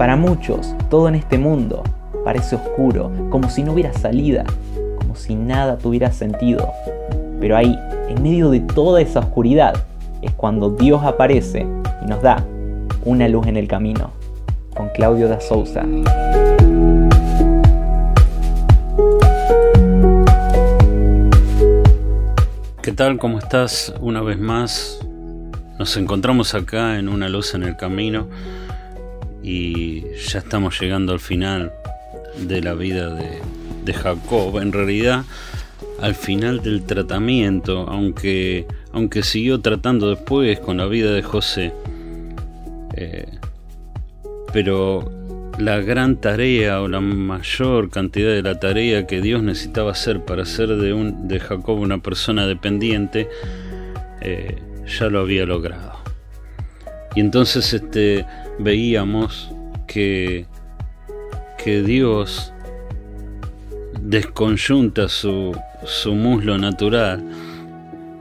Para muchos, todo en este mundo parece oscuro, como si no hubiera salida, como si nada tuviera sentido. Pero ahí, en medio de toda esa oscuridad, es cuando Dios aparece y nos da una luz en el camino. Con Claudio da Souza. ¿Qué tal? ¿Cómo estás? Una vez más nos encontramos acá en una luz en el camino y ya estamos llegando al final de la vida de, Jacob. En realidad, al final del tratamiento, aunque, aunque siguió tratando después con la vida de José. Eh, pero la gran tarea o la mayor cantidad de la tarea que Dios necesitaba hacer para hacer de, un, de Jacob una persona dependiente, eh, ya lo había logrado. Y entonces este, veíamos que, que Dios desconyunta su, su muslo natural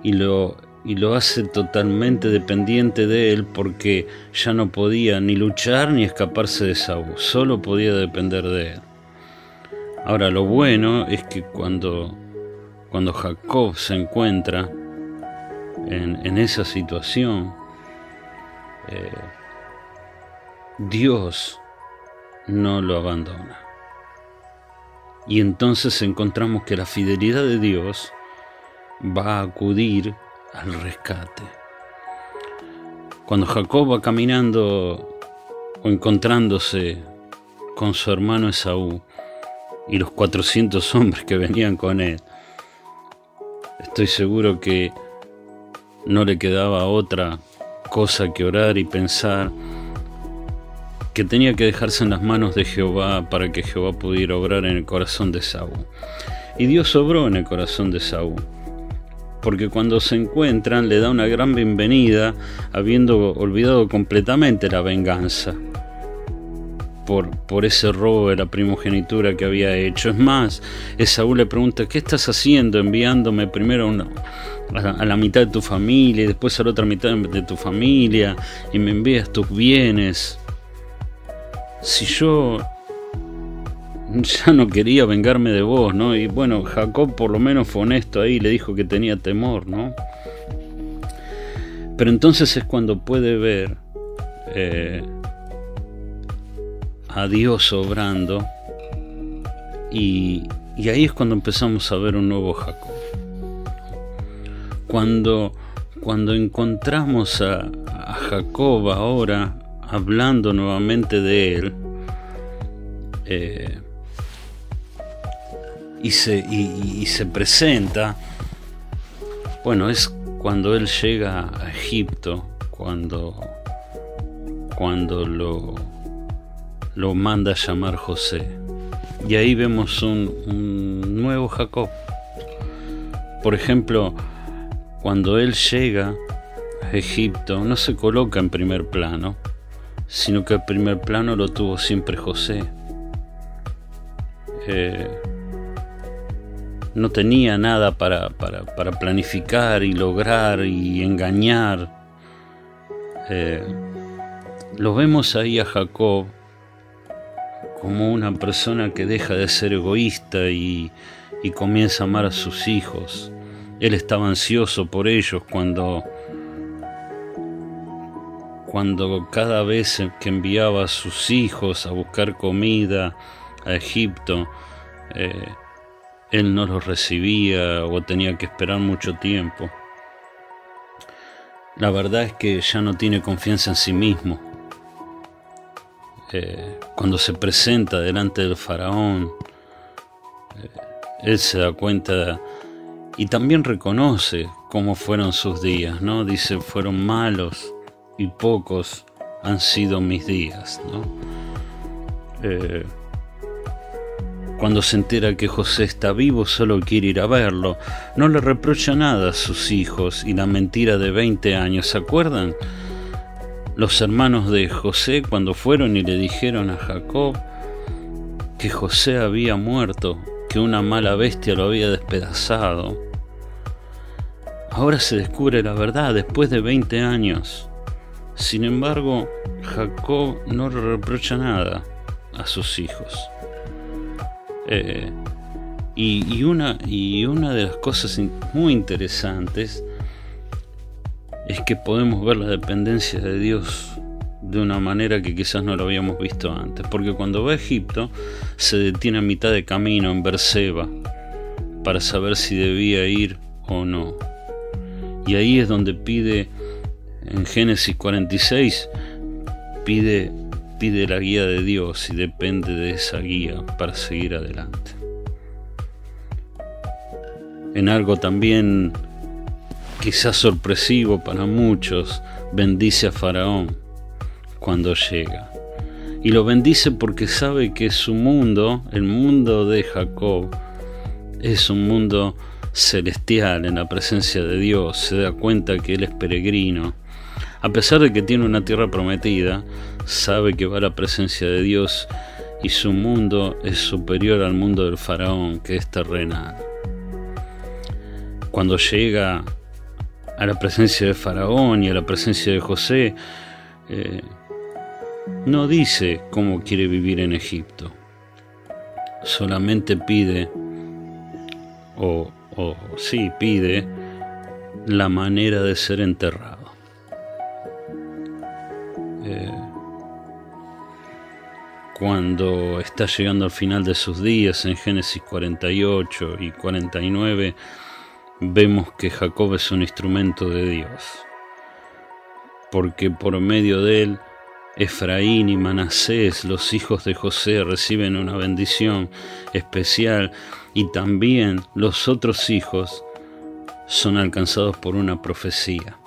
y lo, y lo hace totalmente dependiente de él porque ya no podía ni luchar ni escaparse de Saúl, solo podía depender de él. Ahora lo bueno es que cuando, cuando Jacob se encuentra en, en esa situación, eh, Dios no lo abandona. Y entonces encontramos que la fidelidad de Dios va a acudir al rescate. Cuando Jacob va caminando o encontrándose con su hermano Esaú y los 400 hombres que venían con él, estoy seguro que no le quedaba otra cosa que orar y pensar que tenía que dejarse en las manos de Jehová para que Jehová pudiera obrar en el corazón de Saúl. Y Dios obró en el corazón de Saúl, porque cuando se encuentran le da una gran bienvenida, habiendo olvidado completamente la venganza por, por ese robo de la primogenitura que había hecho. Es más, Saúl le pregunta, ¿qué estás haciendo enviándome primero a a la mitad de tu familia y después a la otra mitad de tu familia y me envías tus bienes. Si yo ya no quería vengarme de vos, ¿no? Y bueno, Jacob por lo menos fue honesto ahí, le dijo que tenía temor, ¿no? Pero entonces es cuando puede ver eh, a Dios obrando y, y ahí es cuando empezamos a ver un nuevo Jacob. Cuando, cuando encontramos a, Jacob ahora hablando nuevamente de él, eh, y, se, y, se presenta, bueno, es cuando él llega a Egipto, cuando, cuando lo, lo manda a llamar José. Y ahí vemos un, un nuevo Jacob. Por ejemplo, cuando él llega a Egipto, no se coloca en primer plano, sino que el primer plano lo tuvo siempre José. Eh, no tenía nada para, planificar y lograr y engañar. Eh, lo vemos ahí a Jacob como una persona que deja de ser egoísta y comienza a amar a sus hijos él estaba ansioso por ellos cuando, cuando cada vez que enviaba a sus hijos a buscar comida a Egipto, eh, él no los recibía o tenía que esperar mucho tiempo. La verdad es que ya no tiene confianza en sí mismo. Eh, cuando se presenta delante del faraón, eh, él se da cuenta y también reconoce cómo fueron sus días, ¿no? Dice, fueron malos y pocos han sido mis días, ¿no? Eh, cuando se entera que José está vivo, solo quiere ir a verlo. No le reprocha nada a sus hijos y la mentira de 20 años. ¿Se acuerdan? Los hermanos de José cuando fueron y le dijeron a Jacob que José había muerto, que una mala bestia lo había despedazado. Ahora se descubre la verdad después de 20 años. Sin embargo, Jacob no le reprocha nada a sus hijos. Eh, y, una, y una de las cosas muy interesantes es que podemos ver la dependencia de Dios de una manera que quizás no lo habíamos visto antes. Porque cuando va a Egipto se detiene a mitad de camino en Berseba para saber si debía ir o no. Y ahí es donde pide, en Génesis 46, pide, pide la guía de Dios y depende de esa guía para seguir adelante. En algo también quizás sorpresivo para muchos, bendice a Faraón cuando llega. Y lo bendice porque sabe que su mundo, el mundo de Jacob, es un mundo celestial en la presencia de Dios. Se da cuenta que Él es peregrino. A pesar de que tiene una tierra prometida, sabe que va a la presencia de Dios y su mundo es superior al mundo del faraón, que es terrenal. Cuando llega a la presencia de Faraón y a la presencia de José, eh, no dice cómo quiere vivir en Egipto, solamente pide, o, o sí pide, la manera de ser enterrado. Cuando está llegando al final de sus días en Génesis 48 y 49, vemos que Jacob es un instrumento de Dios, porque por medio de él Efraín y Manasés, los hijos de José, reciben una bendición especial y también los otros hijos son alcanzados por una profecía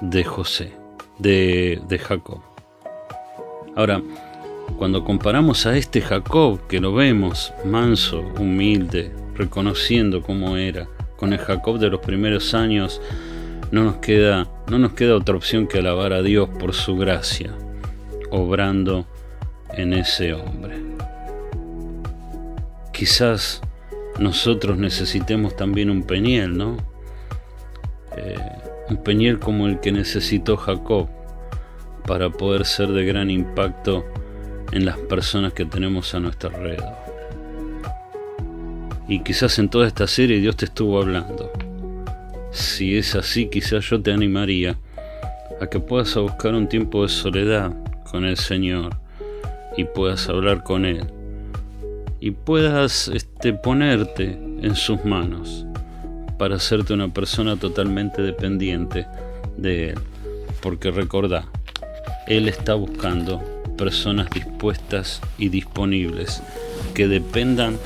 de José, de, Jacob. Ahora, cuando comparamos a este Jacob, que lo vemos manso, humilde, reconociendo cómo era, con el Jacob de los primeros años, no nos queda, no nos queda otra opción que alabar a Dios por su gracia, obrando en ese hombre. Quizás nosotros necesitemos también un peñel, ¿no? Eh, un peñel como el que necesitó Jacob para poder ser de gran impacto en las personas que tenemos a nuestro alrededor. Y quizás en toda esta serie Dios te estuvo hablando. Si es así, quizás yo te animaría a que puedas buscar un tiempo de soledad con el Señor y puedas hablar con Él y puedas este, ponerte en sus manos para hacerte una persona totalmente dependiente de Él. Porque recordá, Él está buscando personas dispuestas y disponibles que dependan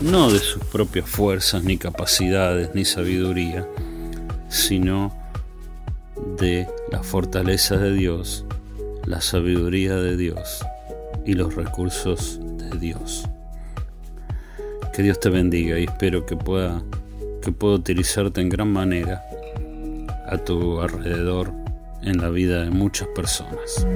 no de sus propias fuerzas, ni capacidades, ni sabiduría, sino de la fortaleza de Dios, la sabiduría de Dios y los recursos de Dios. Que Dios te bendiga y espero que pueda, que pueda utilizarte en gran manera a tu alrededor en la vida de muchas personas.